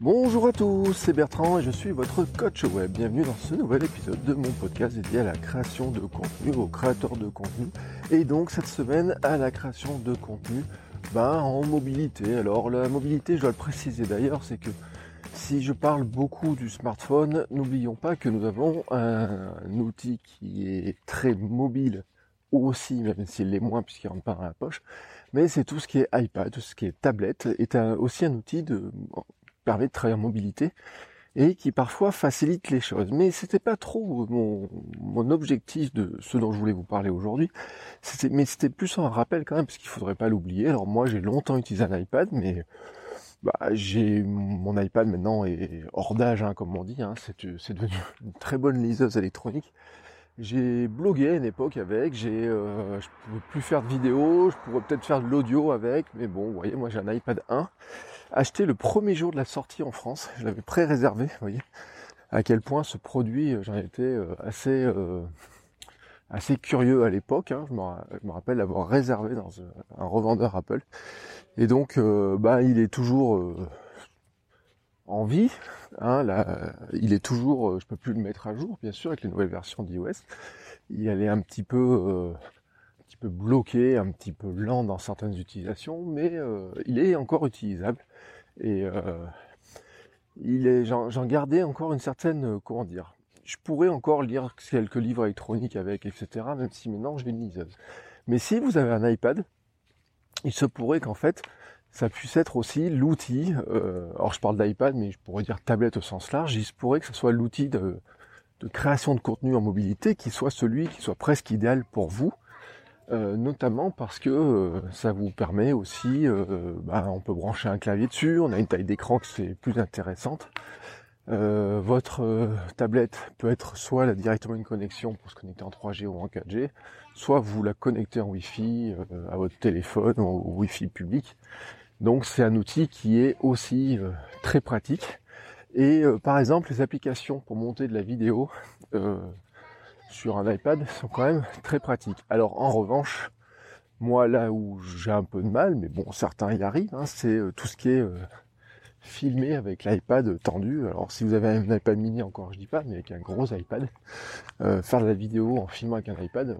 Bonjour à tous, c'est Bertrand et je suis votre coach web. Bienvenue dans ce nouvel épisode de mon podcast dédié à la création de contenu, aux créateurs de contenu. Et donc cette semaine à la création de contenu ben, en mobilité. Alors la mobilité, je dois le préciser d'ailleurs, c'est que si je parle beaucoup du smartphone, n'oublions pas que nous avons un, outil qui est très mobile aussi, même s'il l'est moins puisqu'il rentre pas dans la poche, mais c'est tout ce qui est iPad, tout ce qui est tablette, est aussi un outil de, permet de travailler en mobilité et qui parfois facilite les choses. Mais c'était pas trop mon, mon, objectif de ce dont je voulais vous parler aujourd'hui. mais c'était plus un rappel quand même, parce qu'il faudrait pas l'oublier. Alors moi, j'ai longtemps utilisé un iPad, mais bah, j'ai mon iPad maintenant est hors d'âge, hein, comme on dit. Hein. c'est devenu une très bonne liseuse électronique. J'ai blogué à une époque avec, j'ai, euh, je pouvais plus faire de vidéos, je pourrais peut-être faire de l'audio avec, mais bon, vous voyez, moi j'ai un iPad 1, acheté le premier jour de la sortie en France, je l'avais pré-réservé, vous voyez, à quel point ce produit, euh, j'en étais euh, assez, assez curieux à l'époque, hein. je, me, rappelle l'avoir réservé dans un revendeur Apple, et donc, bah, il est toujours en vie. Hein, il est toujours, euh, je peux plus le mettre à jour, bien sûr, avec les nouvelles versions d'iOS. Il est un petit peu, euh, bloqué, un petit peu lent dans certaines utilisations, mais euh, il est encore utilisable. Et il est, j'en gardais encore une certaine, comment dire, je pourrais encore lire quelques livres électroniques avec, etc. Même si maintenant j'ai une liseuse. Mais si vous avez un iPad, il se pourrait qu'en fait, ça puisse être aussi l'outil, euh, alors je parle d'iPad, mais je pourrais dire tablette au sens large, il se pourrait que ce soit l'outil de, création de contenu en mobilité qui soit celui qui soit presque idéal pour vous, euh, notamment parce que euh, ça vous permet aussi, bah, on peut brancher un clavier dessus, on a une taille d'écran qui est plus intéressante. votre tablette peut être soit directement une connexion pour se connecter en 3G ou en 4G, soit vous la connectez en Wi-Fi à votre téléphone ou au Wi-Fi public. Donc c'est un outil qui est aussi euh, très pratique. Et euh, par exemple, les applications pour monter de la vidéo euh, sur un iPad sont quand même très pratiques. Alors en revanche, moi là où j'ai un peu de mal, mais bon, certains y arrivent, hein, c'est tout ce qui est filmé avec l'iPad tendu. Alors si vous avez un iPad mini encore, je dis pas, mais avec un gros iPad, faire de la vidéo en filmant avec un iPad,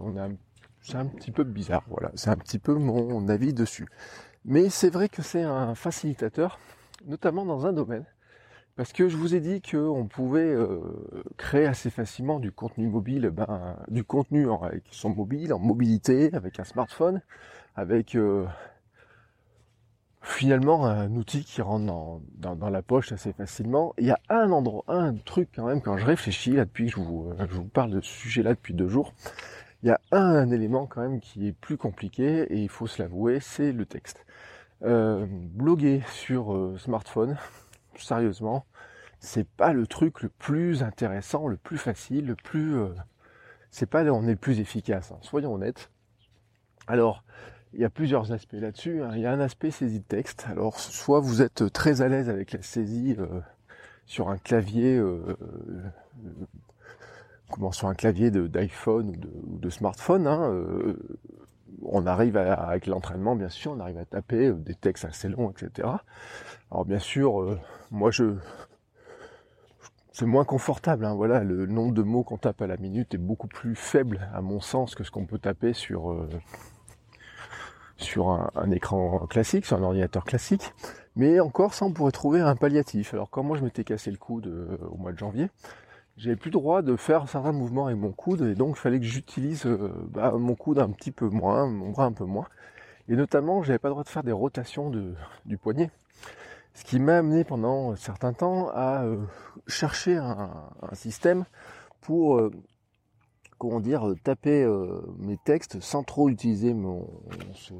c'est un petit peu bizarre. Voilà, c'est un petit peu mon avis dessus. Mais c'est vrai que c'est un facilitateur, notamment dans un domaine. Parce que je vous ai dit qu'on pouvait euh, créer assez facilement du contenu mobile, ben, du contenu en, avec son mobile, en mobilité, avec un smartphone, avec euh, finalement un outil qui rentre dans, la poche assez facilement. Il y a un endroit, un truc quand même, quand je réfléchis là depuis que je vous, je vous parle de ce sujet-là depuis deux jours, il y a un élément quand même qui est plus compliqué et il faut se l'avouer, c'est le texte. Euh, bloguer sur euh, smartphone, sérieusement, c'est pas le truc le plus intéressant, le plus facile, le plus, euh, c'est pas on est le plus efficace. Hein, soyons honnêtes. Alors, il y a plusieurs aspects là-dessus. Hein. Il y a un aspect saisie de texte. Alors, soit vous êtes très à l'aise avec la saisie sur un clavier comment sur un clavier d'iPhone ou, de, smartphone, hein, euh, on arrive avec l'entraînement, bien sûr, on arrive à taper euh, des textes assez longs, etc. Alors bien sûr, euh, moi je c'est moins confortable. Hein, voilà, le nombre de mots qu'on tape à la minute est beaucoup plus faible, à mon sens, que ce qu'on peut taper sur sur un, écran classique, sur un ordinateur classique. Mais encore, ça, on pourrait trouver un palliatif. Alors, quand moi je m'étais cassé le coude au mois de janvier, j'avais plus le droit de faire certains mouvements avec mon coude et donc il fallait que j'utilise euh, bah, mon coude un petit peu moins, mon bras un peu moins. Et notamment, j'avais pas le droit de faire des rotations de, du poignet. Ce qui m'a amené pendant un certain temps à euh, chercher un, système pour, euh, comment dire, taper mes textes sans trop utiliser mon,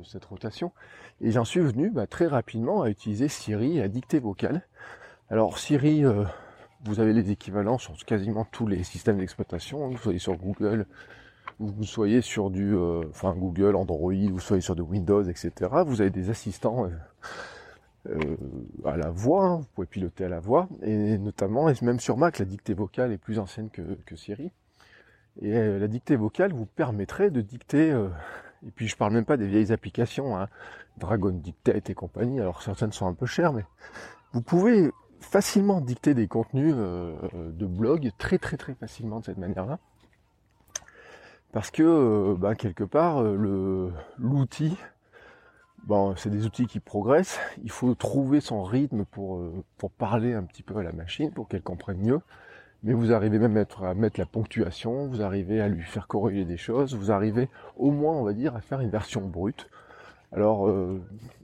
cette rotation. Et j'en suis venu bah, très rapidement à utiliser Siri, la dictée vocale Alors Siri, vous avez les équivalents sur quasiment tous les systèmes d'exploitation, vous soyez sur Google, vous soyez sur du, enfin Google, Android, vous soyez sur de Windows, etc. Vous avez des assistants euh, à la voix, hein. vous pouvez piloter à la voix, et notamment, et même sur Mac, la dictée vocale est plus ancienne que, que Siri. Et euh, la dictée vocale vous permettrait de dicter, euh, et puis je parle même pas des vieilles applications, hein, Dragon Dictate et compagnie, alors certaines sont un peu chères, mais vous pouvez facilement dicter des contenus de blog très très très facilement de cette manière-là. Parce que bah, quelque part, l'outil Bon, c'est des outils qui progressent. Il faut trouver son rythme euh, pour parler un petit peu à la machine, pour qu'elle comprenne mieux. Mais vous arrivez même à mettre, la ponctuation, vous arrivez à lui faire corriger des choses, vous arrivez au moins, on va dire, à faire une version brute. Alors, euh,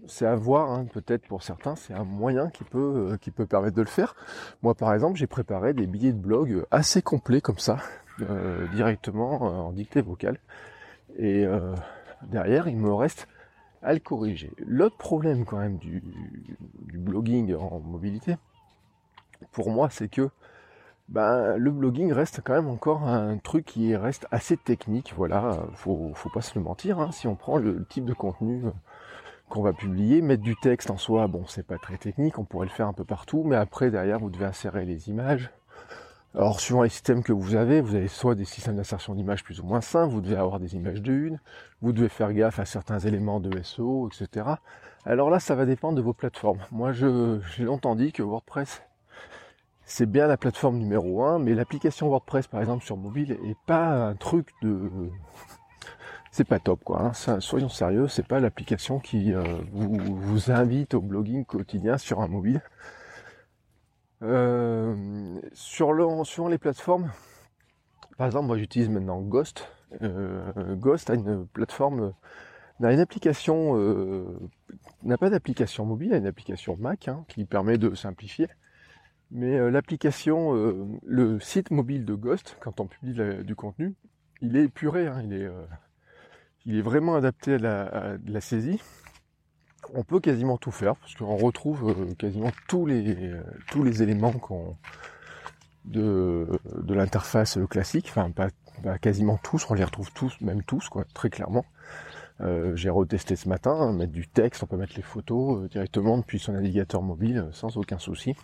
c'est à voir, hein, peut-être pour certains, c'est un moyen qui peut, euh, qui peut permettre de le faire. Moi, par exemple, j'ai préparé des billets de blog assez complets comme ça, directement en dictée vocale. Et derrière, il me reste à le corriger. L'autre problème quand même du, blogging en mobilité, pour moi, c'est que ben, le blogging reste quand même encore un truc qui reste assez technique. Voilà, faut, pas se le mentir. Hein. Si on prend le type de contenu qu'on va publier, mettre du texte en soi, bon, c'est pas très technique, on pourrait le faire un peu partout, mais après derrière, vous devez insérer les images, alors suivant les systèmes que vous avez, vous avez soit des systèmes d'insertion d'images plus ou moins simples, vous devez avoir des images de une, vous devez faire gaffe à certains éléments de SEO, etc. Alors là, ça va dépendre de vos plateformes. Moi, j'ai longtemps dit que WordPress, c'est bien la plateforme numéro un, mais l'application WordPress, par exemple, sur mobile, est pas un truc de... C'est pas top, quoi. Hein. soyons sérieux, c'est pas l'application qui euh, vous, invite au blogging quotidien sur un mobile. Euh, sur, le, sur les plateformes, par exemple, moi j'utilise maintenant Ghost. Euh, Ghost a une plateforme, a une application, n'a pas d'application mobile, a une application Mac hein, qui permet de simplifier. Mais l'application, le site mobile de Ghost, quand on publie du contenu, il est épuré, hein, il, est, il est vraiment adapté à la, saisie on peut quasiment tout faire parce qu'on retrouve euh, quasiment tous les éléments de, l'interface classique, enfin pas, quasiment tous, on les retrouve tous, même tous très clairement. Euh, j'ai retesté ce matin, mettre du texte, on peut mettre les photos euh, directement depuis son navigateur mobile sans aucun souci.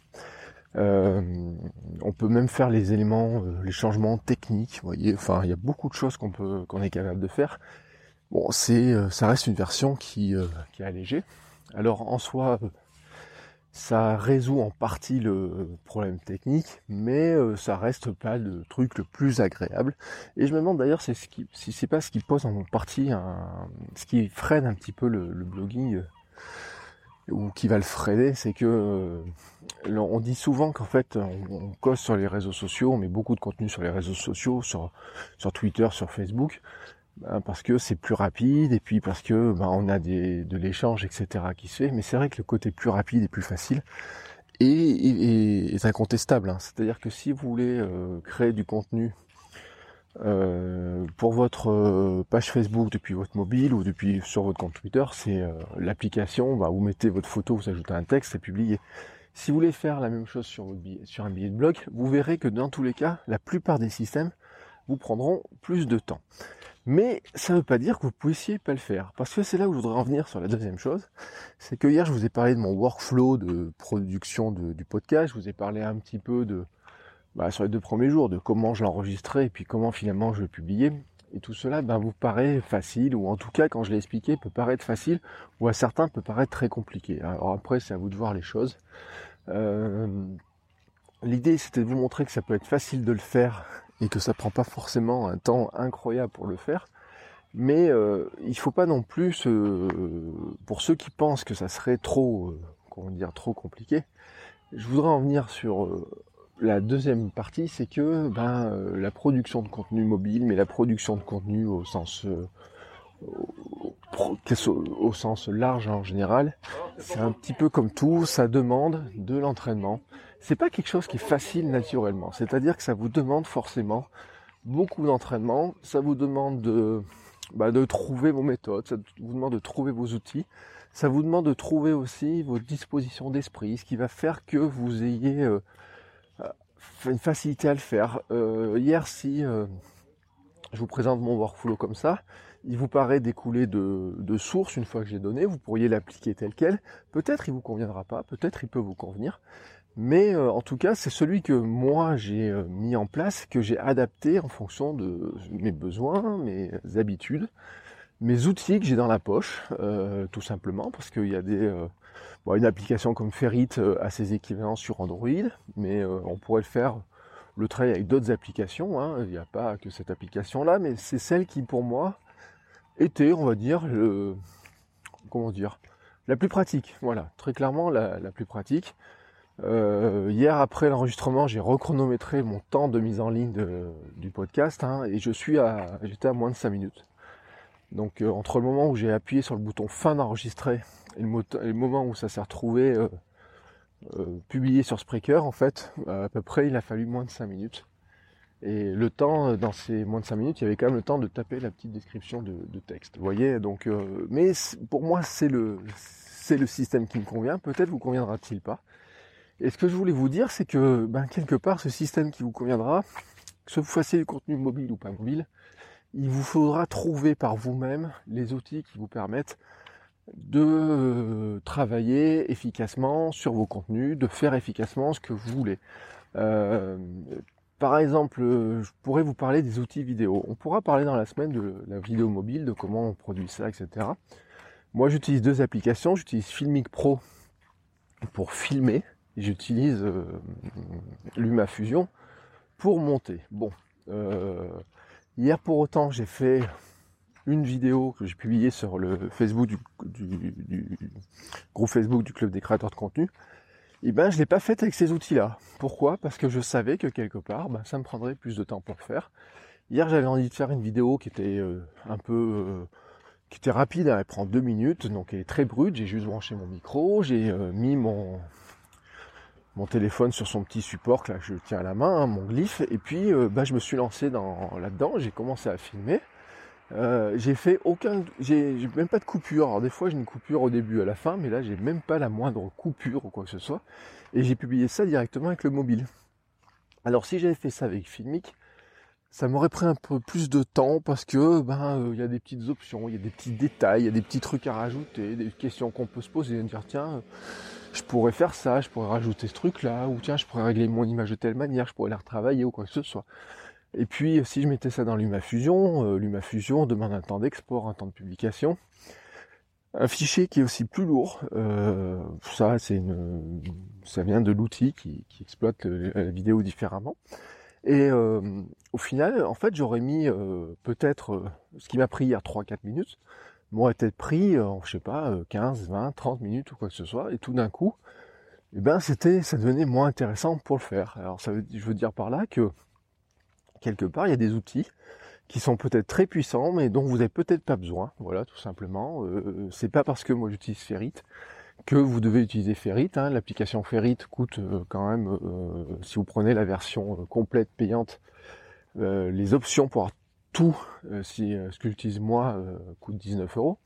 On peut même faire les éléments, les changements techniques, vous voyez, enfin il y a beaucoup de choses qu'on peut qu'on est capable de faire Bon, c'est, euh, ça reste une version qui, euh, est allégée. Alors en soi, ça résout en partie le problème technique, mais euh, ça reste pas le truc le plus agréable. Et je me demande d'ailleurs si c'est pas ce qui pose en partie ce qui freine un petit peu le, blogging ou qui va le freiner, c'est que on dit souvent qu'en fait on, cause sur les réseaux sociaux, on met beaucoup de contenu sur les réseaux sociaux, sur, Twitter, sur Facebook, ben, parce que c'est plus rapide et puis parce que ben, on a de l'échange, etc. qui se fait. Mais c'est vrai que le côté plus rapide et plus facile est, est, incontestable. Hein. C'est-à-dire que si vous voulez euh, créer du contenu euh, pour votre euh, page Facebook depuis votre mobile ou depuis sur votre compte Twitter, c'est l'application. Ben, vous mettez votre photo, vous ajoutez un texte, c'est publié. Si vous voulez faire la même chose sur, un billet de blog, vous verrez que dans tous les cas, la plupart des systèmes vous prendront plus de temps. Mais ça ne veut pas dire que vous ne puissiez pas le faire. Parce que c'est là où je voudrais en venir sur la deuxième chose. C'est que hier, je vous ai parlé de mon workflow de production du podcast. Je vous ai parlé un petit peu de, bah, sur les deux premiers jours, de comment je l'enregistrais et puis comment finalement je le publiais. Et tout cela bah, vous paraît facile, ou en tout cas, quand je l'ai expliqué, peut paraître facile, ou à certains peut paraître très compliqué. Alors après, c'est à vous de voir les choses. Euh, l'idée, c'était de vous montrer que ça peut être facile de le faire et que ça prend pas forcément un temps incroyable pour le faire. Mais euh, il faut pas non plus, pour ceux qui pensent que ça serait trop, euh, comment dire, trop compliqué, je voudrais en venir sur euh, la deuxième partie, c'est que ben, euh, la production de contenu mobile, mais la production de contenu au sens au, sens large en général, c'est un petit peu comme tout, ça demande de l'entraînement. C'est pas quelque chose qui est facile naturellement. C'est-à-dire que ça vous demande forcément beaucoup d'entraînement. Ça vous demande de, bah, de trouver vos méthodes. Ça vous demande de trouver vos outils. Ça vous demande de trouver aussi votre disposition d'esprit, ce qui va faire que vous ayez euh, une facilité à le faire. Euh, hier, si euh, je vous présente mon workflow comme ça, il vous paraît découler de, source une fois que j'ai donné, vous pourriez l'appliquer tel quel. Peut-être il vous conviendra pas, peut-être il peut vous convenir. Mais euh, en tout cas, c'est celui que moi j'ai mis en place, que j'ai adapté en fonction de mes besoins, mes habitudes, mes outils que j'ai dans la poche, tout simplement, parce qu'il y a des, une application comme Ferrit a ses équivalents sur Android, mais on pourrait le faire le travail avec d'autres applications. Hein. Il n'y a pas que cette application-là, mais c'est celle qui, pour moi, était, on va dire, le, comment dire, la plus pratique. Voilà, très clairement la, plus pratique. Euh, hier après l'enregistrement, j'ai rechronométré mon temps de mise en ligne du podcast hein, et je suis à, j'étais à moins de 5 minutes. Donc euh, entre le moment où j'ai appuyé sur le bouton fin d'enregistrer et, le, moment où ça s'est retrouvé euh, euh, publié sur Spreaker, en fait, à peu près, il a fallu moins de 5 minutes. Et le temps, dans ces moins de 5 minutes, il y avait quand même le temps de taper la petite description de, texte. Vous voyez, donc, mais pour moi, c'est le, c'est le système qui me convient. Peut-être vous conviendra-t-il pas. Et ce que je voulais vous dire, c'est que ben, quelque part, ce système qui vous conviendra, que vous fassiez du contenu mobile ou pas mobile, il vous faudra trouver par vous-même les outils qui vous permettent de euh, travailler efficacement sur vos contenus, de faire efficacement ce que vous voulez. Euh, par exemple, je pourrais vous parler des outils vidéo. On pourra parler dans la semaine de la vidéo mobile, de comment on produit ça, etc. Moi, j'utilise deux applications. J'utilise Filmic Pro pour filmer j'utilise euh, LumaFusion pour monter. Bon, euh, hier pour autant j'ai fait une vidéo que j'ai publiée sur le Facebook du, groupe Facebook du club des créateurs de contenu. Eh ben je l'ai pas faite avec ces outils-là. Pourquoi? Parce que je savais que quelque part, ben, ça me prendrait plus de temps pour le faire. Hier j'avais envie de faire une vidéo qui était euh, un peu qui était rapide, elle prend deux minutes, donc elle est très brute. J'ai juste branché mon micro, j'ai mis mon mon téléphone sur son petit support que là je tiens à la main, hein, mon glyphe, et puis euh, bah, je me suis lancé dans là-dedans, j'ai commencé à filmer. Euh, j'ai fait aucun, j'ai même pas de coupure. Alors des fois j'ai une coupure au début, à la fin, mais là j'ai même pas la moindre coupure ou quoi que ce soit. Et j'ai publié ça directement avec le mobile. Alors si j'avais fait ça avec Filmic, ça m'aurait pris un peu plus de temps parce que ben euh, il y a des petites options, il y a des petits détails, il y a des petits trucs à rajouter, des questions qu'on peut se poser, et dire tiens je pourrais faire ça, je pourrais rajouter ce truc-là, ou tiens, je pourrais régler mon image de telle manière, je pourrais la retravailler ou quoi que ce soit. Et puis, si je mettais ça dans LumaFusion, euh, LumaFusion demande un temps d'export, un temps de publication. Un fichier qui est aussi plus lourd, euh, ça c'est une, ça vient de l'outil qui, exploite la vidéo différemment. Et euh, au final, en fait, j'aurais mis peut-être ce qui m'a pris hier 3-4 minutes, m'aurait peut-être pris, euh, je sais pas, 15, 20, 30 minutes ou quoi que ce soit, et tout d'un coup, eh ben c'était, ça devenait moins intéressant pour le faire. Alors ça veut, je veux dire par là que quelque part il y a des outils qui sont peut-être très puissants, mais dont vous n'avez peut-être pas besoin. Voilà, tout simplement. Euh, c'est pas parce que moi j'utilise Ferrit que vous devez utiliser Ferrit. Hein. L'application Ferrit coûte euh, quand même, euh, si vous prenez la version complète payante, les options pour tout, euh, si euh, ce que j'utilise moi euh, coûte 19 euros,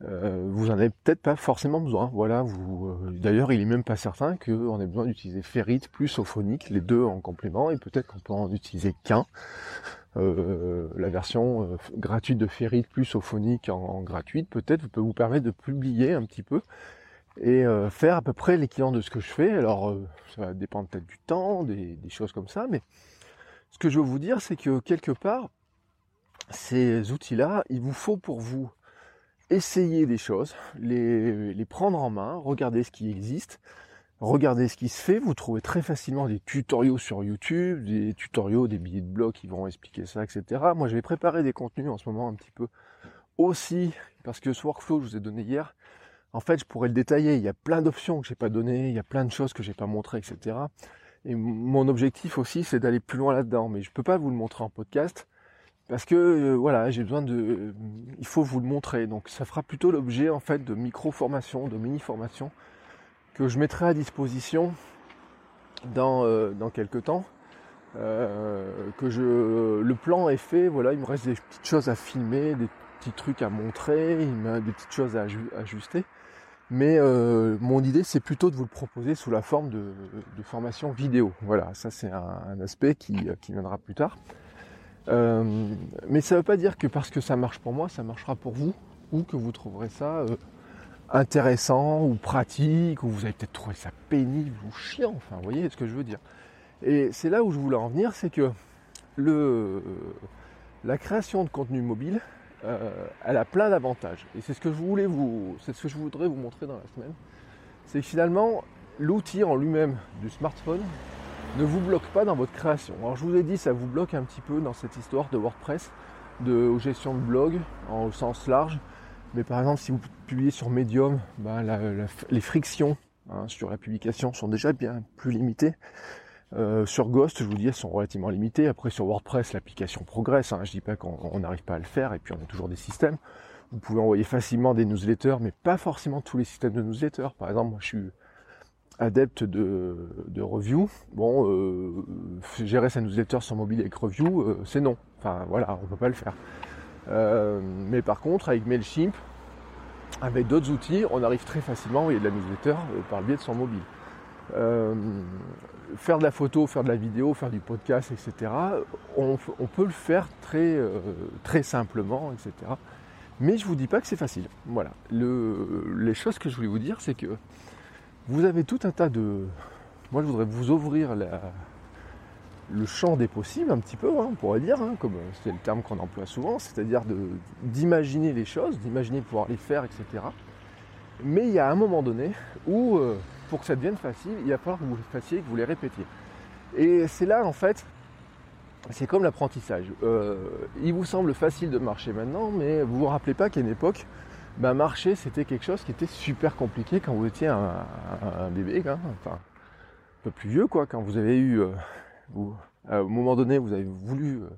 vous en avez peut-être pas forcément besoin. Voilà, vous. D'ailleurs, il est même pas certain qu'on ait besoin d'utiliser Ferrit plus Ophonic, les deux en complément, et peut-être qu'on peut en utiliser qu'un. la version gratuite de Ferrit plus Ophonic en, gratuite, peut-être peut vous permettre de publier un petit peu et faire à peu près l'équivalent de ce que je fais. Alors, ça va dépendre peut-être du temps, des, choses comme ça, mais ce que je veux vous dire, c'est que quelque part, ces outils-là, il vous faut pour vous essayer des choses, les, les, prendre en main, regarder ce qui existe, regarder ce qui se fait. Vous trouvez très facilement des tutoriaux sur YouTube, des tutoriaux, des billets de blog qui vont expliquer ça, etc. Moi, je vais préparer des contenus en ce moment un petit peu aussi, parce que ce workflow je vous ai donné hier, en fait, je pourrais le détailler. Il y a plein d'options que j'ai pas données, il y a plein de choses que j'ai pas montrées, etc. Et mon objectif aussi, c'est d'aller plus loin là-dedans. Mais je peux pas vous le montrer en podcast parce que euh, voilà, j'ai besoin de, il faut vous le montrer. Donc ça fera plutôt l'objet en fait de micro formations, de mini formations que je mettrai à disposition dans euh, dans quelques temps. Euh, que je, le plan est fait. Voilà, il me reste des petites choses à filmer, des petits trucs à montrer, il me des petites choses à ajuster. Mais euh, mon idée, c'est plutôt de vous le proposer sous la forme de, formation vidéo. Voilà, ça c'est un, aspect qui, viendra plus tard. Euh, mais ça ne veut pas dire que parce que ça marche pour moi, ça marchera pour vous, ou que vous trouverez ça euh, intéressant ou pratique, ou vous allez peut-être trouver ça pénible ou chiant. Enfin, vous voyez ce que je veux dire. Et c'est là où je voulais en venir, c'est que la création de contenu mobile, euh, elle a plein d'avantages. Et c'est ce que je voulais vous, c'est ce que je voudrais vous montrer dans la semaine. C'est que finalement, l'outil en lui-même du smartphone ne vous bloque pas dans votre création. Alors je vous ai dit, ça vous bloque un petit peu dans cette histoire de WordPress, de gestion de blog en sens large. Mais par exemple, si vous publiez sur Medium, ben, les frictions hein, sur la publication sont déjà bien plus limitées. Euh, sur Ghost, je vous dis, elles sont relativement limitées. Après, sur WordPress, l'application progresse. Hein. Je dis pas qu'on n'arrive pas à le faire, et puis on a toujours des systèmes. Vous pouvez envoyer facilement des newsletters, mais pas forcément tous les systèmes de newsletters. Par exemple, moi, je suis adepte de, review. Bon, euh, gérer sa newsletter sur mobile avec review, euh, c'est non. Enfin, voilà, on peut pas le faire. mais par contre, avec Mailchimp, avec d'autres outils, on arrive très facilement à envoyer de la newsletter par le biais de son mobile. Euh, faire de la photo, faire de la vidéo, faire du podcast, etc. On, peut le faire très, euh, très simplement, etc. Mais je ne vous dis pas que c'est facile. Voilà. les choses que je voulais vous dire, c'est que vous avez tout un tas de. Moi, je voudrais vous ouvrir le champ des possibles, un petit peu, hein, on pourrait dire, hein, comme c'est le terme qu'on emploie souvent, c'est-à-dire d'imaginer les choses, d'imaginer pouvoir les faire, etc. Mais il y a un moment donné où euh, pour que ça devienne facile, il va falloir que vous le fassiez, que vous les répétiez. Et c'est là, en fait, c'est comme l'apprentissage. Euh, il vous semble facile de marcher maintenant, mais vous vous rappelez pas qu'à une époque, ben, marcher, c'était quelque chose qui était super compliqué quand vous étiez un, bébé, hein, un peu plus vieux, quoi, quand vous avez eu, euh, à un moment donné, vous avez voulu euh,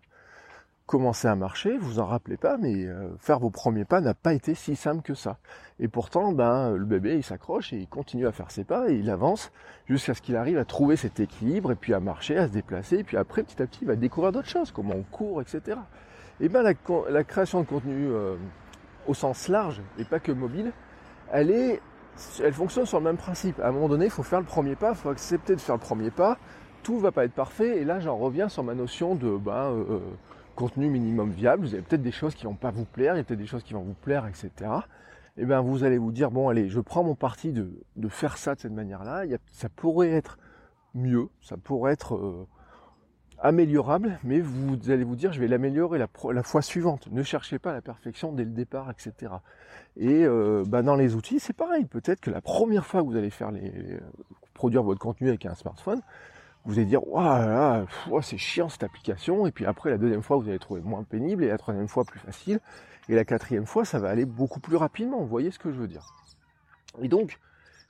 commencer à marcher, vous en rappelez pas, mais euh, faire vos premiers pas n'a pas été si simple que ça. Et pourtant, ben, le bébé, il s'accroche et il continue à faire ses pas et il avance jusqu'à ce qu'il arrive à trouver cet équilibre et puis à marcher, à se déplacer. Et puis après, petit à petit, il va découvrir d'autres choses, comment on court, etc. Et ben, la, création de contenu euh, au sens large et pas que mobile, elle fonctionne sur le même principe. À un moment donné, il faut faire le premier pas, il faut accepter de faire le premier pas. Tout va pas être parfait. Et là, j'en reviens sur ma notion de, ben, euh, contenu minimum viable, vous avez peut-être des choses qui vont pas vous plaire, il y a peut-être des choses qui vont vous plaire, etc. Et eh bien vous allez vous dire, bon allez, je prends mon parti de, faire ça de cette manière-là, ça pourrait être mieux, ça pourrait être euh, améliorable, mais vous allez vous dire, je vais l'améliorer la, fois suivante. Ne cherchez pas la perfection dès le départ, etc. Et euh, bah, dans les outils, c'est pareil. Peut-être que la première fois que vous allez faire les, produire votre contenu avec un smartphone, vous allez dire waouh c'est chiant cette application et puis après la deuxième fois vous allez trouver moins pénible et la troisième fois plus facile et la quatrième fois ça va aller beaucoup plus rapidement vous voyez ce que je veux dire? Et donc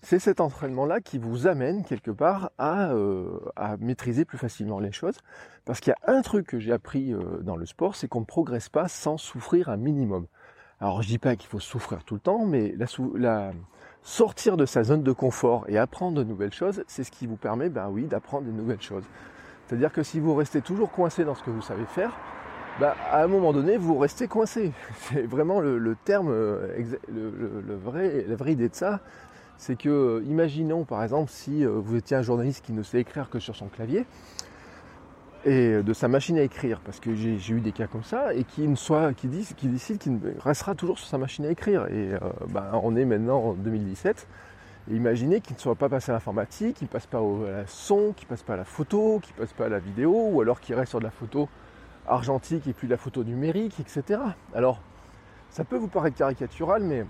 c'est cet entraînement là qui vous amène quelque part à, euh, à maîtriser plus facilement les choses parce qu'il y a un truc que j'ai appris euh, dans le sport c'est qu'on ne progresse pas sans souffrir un minimum alors je dis pas qu'il faut souffrir tout le temps mais sortir de sa zone de confort et apprendre de nouvelles choses, c'est ce qui vous permet, ben oui, d'apprendre de nouvelles choses. C'est-à-dire que si vous restez toujours coincé dans ce que vous savez faire, ben, à un moment donné, vous restez coincé. C'est vraiment le, terme, euh, le, vrai, la vraie idée de ça. C'est que, imaginons par exemple, si euh, vous étiez un journaliste qui ne sait écrire que sur son clavier, et de sa machine à écrire, parce que j'ai eu des cas comme ça, et qui décide qu'il restera toujours sur sa machine à écrire. Et euh, ben, on est maintenant en 2017. Et imaginez qu'il ne soit pas passé à l'informatique, qu'il ne passe pas au son, qu'il ne passe pas à la photo, qu'il ne passe pas à la vidéo, ou alors qu'il reste sur de la photo argentique et plus de la photo numérique, etc. Alors, ça peut vous paraître caricatural, mais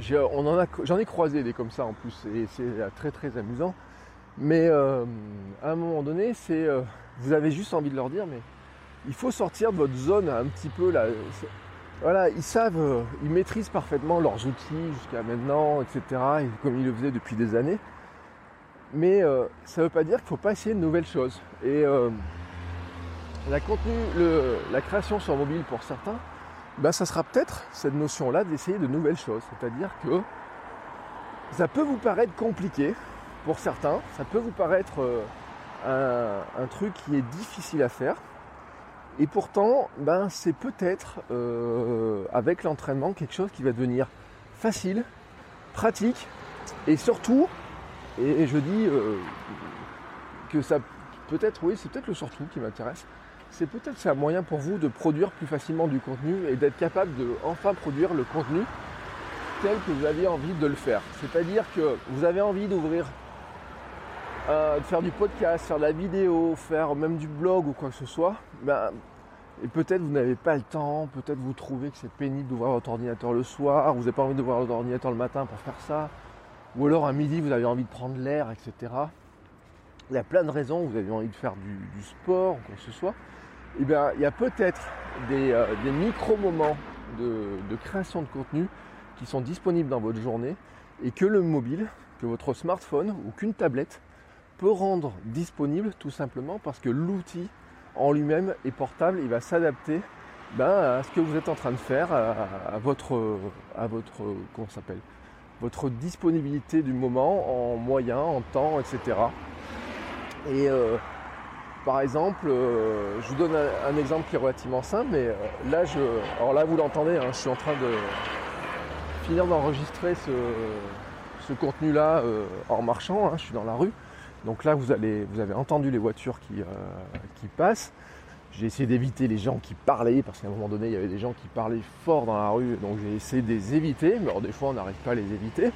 j'en ai croisé des comme ça en plus, et c'est très très amusant. Mais euh, à un moment donné, c'est euh, vous avez juste envie de leur dire, mais il faut sortir de votre zone un petit peu là. Voilà, ils savent, euh, ils maîtrisent parfaitement leurs outils jusqu'à maintenant, etc. comme ils le faisaient depuis des années. Mais ça ne veut pas dire qu'il ne faut pas essayer de nouvelles choses. Et la création sur mobile pour certains, ben ça sera peut-être cette notion-là d'essayer de nouvelles choses. C'est-à-dire que ça peut vous paraître compliqué, pour certains, ça peut vous paraître euh, un, truc qui est difficile à faire. Et pourtant, ben, c'est peut-être euh, avec l'entraînement quelque chose qui va devenir facile, pratique et surtout, et, je dis euh, que ça peut-être, oui, c'est peut-être le surtout qui m'intéresse, c'est peut-être un moyen pour vous de produire plus facilement du contenu et d'être capable de enfin produire le contenu tel que vous aviez envie de le faire. C'est-à-dire que vous avez envie d'ouvrir, euh, de faire du podcast, faire de la vidéo, faire même du blog ou quoi que ce soit, ben, et peut-être vous n'avez pas le temps, peut-être vous trouvez que c'est pénible d'ouvrir votre ordinateur le soir, vous n'avez pas envie d'ouvrir votre ordinateur le matin pour faire ça, ou alors à midi vous avez envie de prendre l'air, etc. Il y a plein de raisons, vous avez envie de faire du, sport ou quoi que ce soit. Eh bien, il y a peut-être des, euh, micro-moments de, création de contenu qui sont disponibles dans votre journée et que le mobile, que votre smartphone ou qu'une tablette peut rendre disponible tout simplement parce que l'outil en lui-même est portable, il va s'adapter ben, à ce que vous êtes en train de faire, à, votre, à comment s'appelle, votre disponibilité du moment en moyens, en temps, etc. Et euh, par exemple, euh, je vous donne un, exemple qui est relativement simple, mais euh, là, je, alors là, vous l'entendez, hein, je suis en train de finir d'enregistrer ce, contenu-là en marchant. Hein, je suis dans la rue. Donc là, vous, allez, vous avez entendu les voitures qui, passent. J'ai essayé d'éviter les gens qui parlaient, parce qu'à un moment donné, il y avait des gens qui parlaient fort dans la rue, donc j'ai essayé de les éviter, mais alors des fois, on n'arrive pas à les éviter.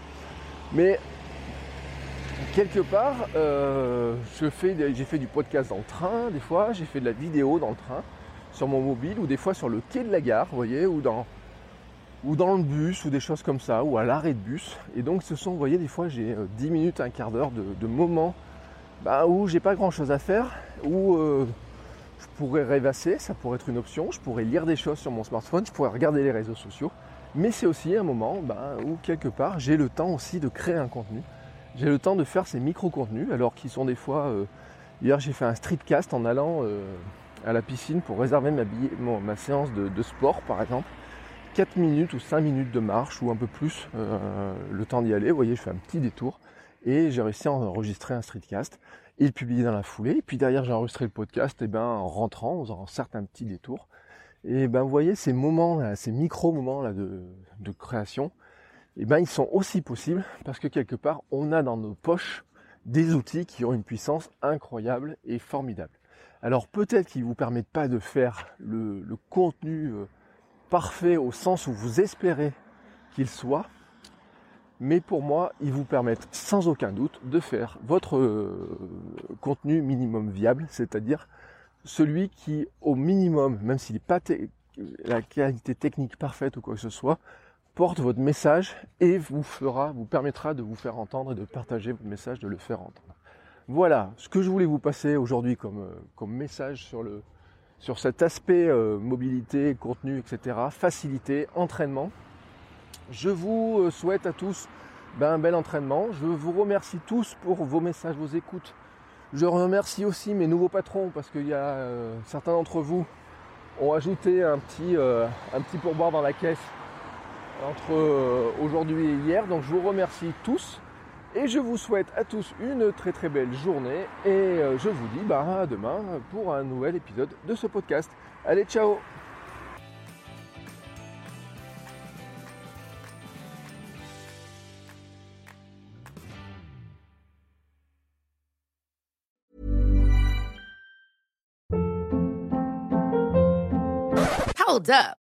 Mais quelque part, euh, j'ai fait du podcast dans le train, des fois, j'ai fait de la vidéo dans le train, sur mon mobile, ou des fois sur le quai de la gare, vous voyez, ou dans, le bus, ou des choses comme ça, ou à l'arrêt de bus. Et donc, ce sont, vous voyez, des fois, j'ai 10 euh, minutes, un quart d'heure de, moments bah, où j'ai pas grand chose à faire, où euh, je pourrais rêvasser, ça pourrait être une option, je pourrais lire des choses sur mon smartphone, je pourrais regarder les réseaux sociaux, mais c'est aussi un moment bah, où quelque part j'ai le temps aussi de créer un contenu j'ai le temps de faire ces micro-contenus, alors qu'ils sont des fois. Euh, hier, j'ai fait un streetcast en allant euh, à la piscine pour réserver ma, ma séance de, sport, par exemple. 4 minutes ou 5 minutes de marche ou un peu plus euh, le temps d'y aller. Vous voyez, je fais un petit détour et j'ai réussi à enregistrer un streetcast et le publier dans la foulée. Et puis derrière, j'ai enregistré le podcast et ben, en rentrant, en faisant certes un petit détour. Et ben, vous voyez, ces moments, ces micro-moments là de, de création, eh ben, ils sont aussi possibles parce que quelque part, on a dans nos poches des outils qui ont une puissance incroyable et formidable. Alors peut-être qu'ils ne vous permettent pas de faire le, contenu euh, parfait au sens où vous espérez qu'il soit, mais pour moi, ils vous permettent sans aucun doute de faire votre euh, contenu minimum viable, c'est-à-dire celui qui, au minimum, même s'il n'est pas la qualité technique parfaite ou quoi que ce soit, porte votre message et vous fera, vous permettra de vous faire entendre et de partager votre message, de le faire entendre. Voilà ce que je voulais vous passer aujourd'hui comme, euh, comme message sur, le, sur cet aspect euh, mobilité, contenu, etc. Facilité, entraînement. Je vous euh, souhaite à tous ben, un bel entraînement. Je vous remercie tous pour vos messages, vos écoutes. Je remercie aussi mes nouveaux patrons parce qu'il y a certains d'entre vous ont ajouté un petit, un petit pourboire dans la caisse entre euh, aujourd'hui et hier. Donc je vous remercie tous et je vous souhaite à tous une très très belle journée et euh, je vous dis bah, à demain pour un nouvel épisode de ce podcast. Allez, ciao Hold up.